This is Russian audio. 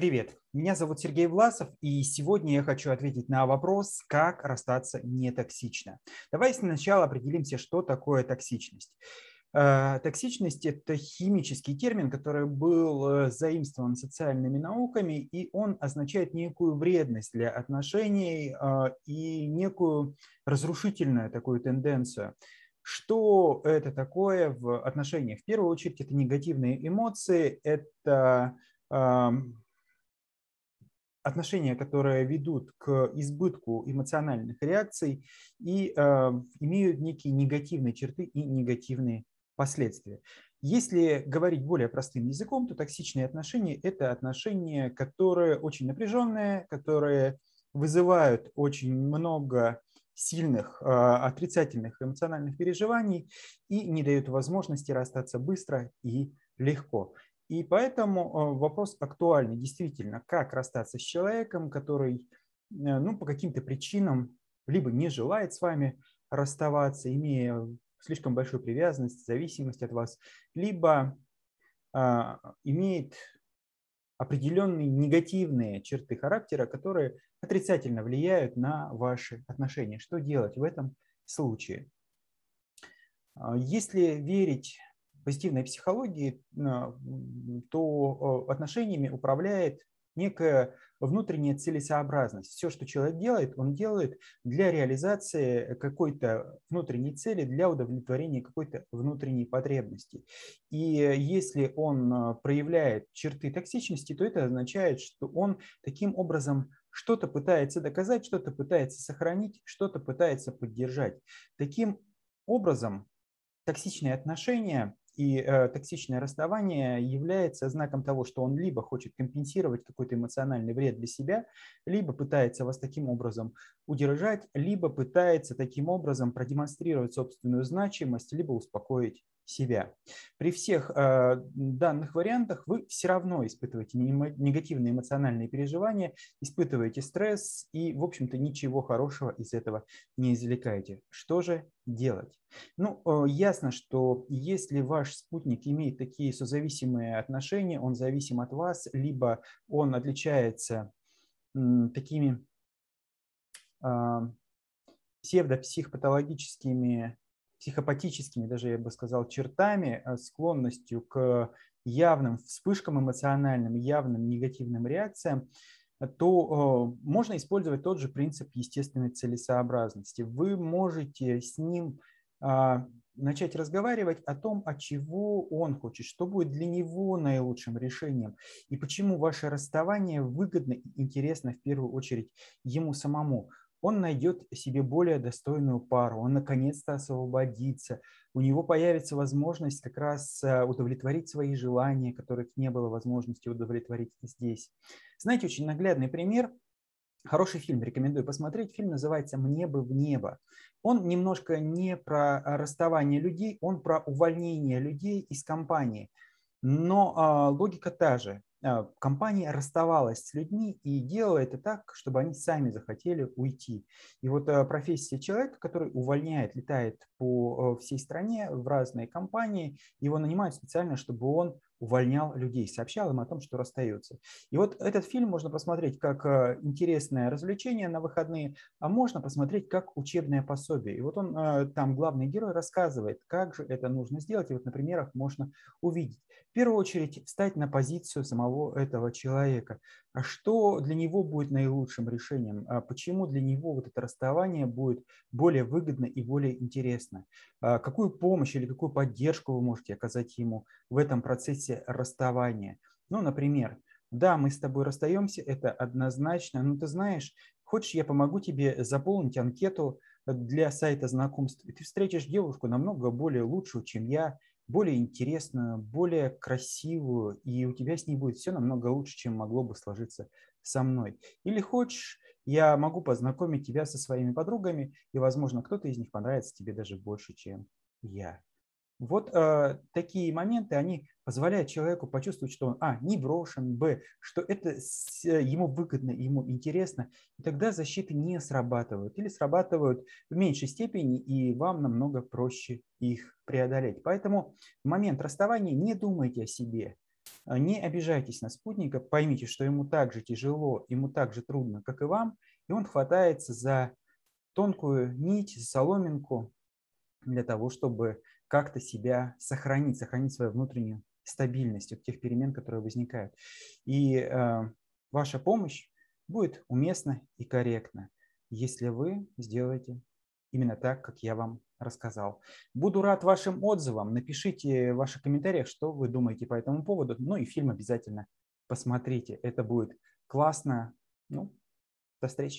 Привет, меня зовут Сергей Власов, и сегодня я хочу ответить на вопрос, как расстаться нетоксично. Давай сначала определимся, что такое токсичность. Э, токсичность – это химический термин, который был э, заимствован социальными науками, и он означает некую вредность для отношений э, и некую разрушительную такую тенденцию. Что это такое в отношениях? В первую очередь это негативные эмоции, это отношения, которые ведут к избытку эмоциональных реакций и э, имеют некие негативные черты и негативные последствия. Если говорить более простым языком, то токсичные отношения – это отношения, которые очень напряженные, которые вызывают очень много сильных э, отрицательных эмоциональных переживаний и не дают возможности расстаться быстро и легко. И поэтому э, вопрос актуальный. Действительно, как расстаться с человеком, который э, ну, по каким-то причинам либо не желает с вами расставаться, имея слишком большую привязанность, зависимость от вас, либо а, имеет определенные негативные черты характера, которые отрицательно влияют на ваши отношения. Что делать в этом случае? А, если верить позитивной психологии, а, то а, отношениями управляет некая внутренняя целесообразность. Все, что человек делает, он делает для реализации какой-то внутренней цели, для удовлетворения какой-то внутренней потребности. И если он а, проявляет черты токсичности, то это означает, что он таким образом что-то пытается доказать, что-то пытается сохранить, что-то пытается поддержать. Таким образом, токсичные отношения и э, токсичное расставание является знаком того, что он либо хочет компенсировать какой-то эмоциональный вред для себя, либо пытается вас таким образом удержать, либо пытается таким образом продемонстрировать собственную значимость, либо успокоить себя. При всех э, данных вариантах вы все равно испытываете негативные эмоциональные переживания, испытываете стресс и, в общем-то, ничего хорошего из этого не извлекаете. Что же делать? Ну, э, ясно, что если ваш спутник имеет такие созависимые отношения, он зависим от вас, либо он отличается такими э, псевдопсихопатологическими психопатическими, даже я бы сказал, чертами, э, склонностью к явным вспышкам эмоциональным, явным негативным реакциям, то э, можно использовать тот же принцип естественной целесообразности. Вы можете с ним а, начать разговаривать о том, от чего он хочет, что будет для него наилучшим решением и почему ваше расставание выгодно и интересно в первую очередь ему самому он найдет себе более достойную пару, он наконец-то освободится, у него появится возможность как раз э, удовлетворить свои желания, которых не было возможности удовлетворить здесь. Знаете, очень наглядный пример. Хороший фильм, рекомендую посмотреть. Фильм называется «Мне бы в небо». Он немножко не про расставание людей, он про увольнение людей из компании. Но а, логика та же. А, компания расставалась с людьми и делала это так, чтобы они сами захотели уйти. И вот а, профессия человека, который увольняет, летает по всей стране в разные компании, его нанимают специально, чтобы он увольнял людей, сообщал им о том, что расстается. И вот этот фильм можно посмотреть как а, интересное развлечение на выходные, а можно посмотреть как учебное пособие. И вот он там, главный герой, рассказывает, как же это нужно сделать. И вот на примерах можно увидеть. В первую очередь встать на позицию самого этого человека. А что для него будет наилучшим решением? А почему для него вот это расставание будет более выгодно и более интересно? А какую помощь или какую поддержку вы можете оказать ему в этом процессе расставания? Ну, например, да, мы с тобой расстаемся, это однозначно, но ты знаешь, хочешь, я помогу тебе заполнить анкету для сайта знакомств, и ты встретишь девушку намного более лучшую, чем я, более интересную, более красивую, и у тебя с ней будет все намного лучше, чем могло бы сложиться со мной. Или хочешь, я могу познакомить тебя со своими подругами, и, возможно, кто-то из них понравится тебе даже больше, чем я. Вот э, такие моменты, они позволяют человеку почувствовать, что он, а, не брошен, б, что это с, ему выгодно, ему интересно, и тогда защиты не срабатывают или срабатывают в меньшей степени, и вам намного проще их преодолеть. Поэтому в момент расставания не думайте о себе, Не обижайтесь на спутника, поймите, что ему так же тяжело, ему так же трудно, как и вам, и он хватается за тонкую нить, соломинку для того, чтобы как-то себя сохранить, сохранить свою внутреннюю стабильность от тех перемен, которые возникают. И э, ваша помощь будет уместна и корректна, если вы сделаете именно так, как я вам рассказал. Буду рад вашим отзывам. Напишите в ваших комментариях, что вы думаете по этому поводу. Ну и фильм обязательно посмотрите. Это будет классно. Ну, до встречи.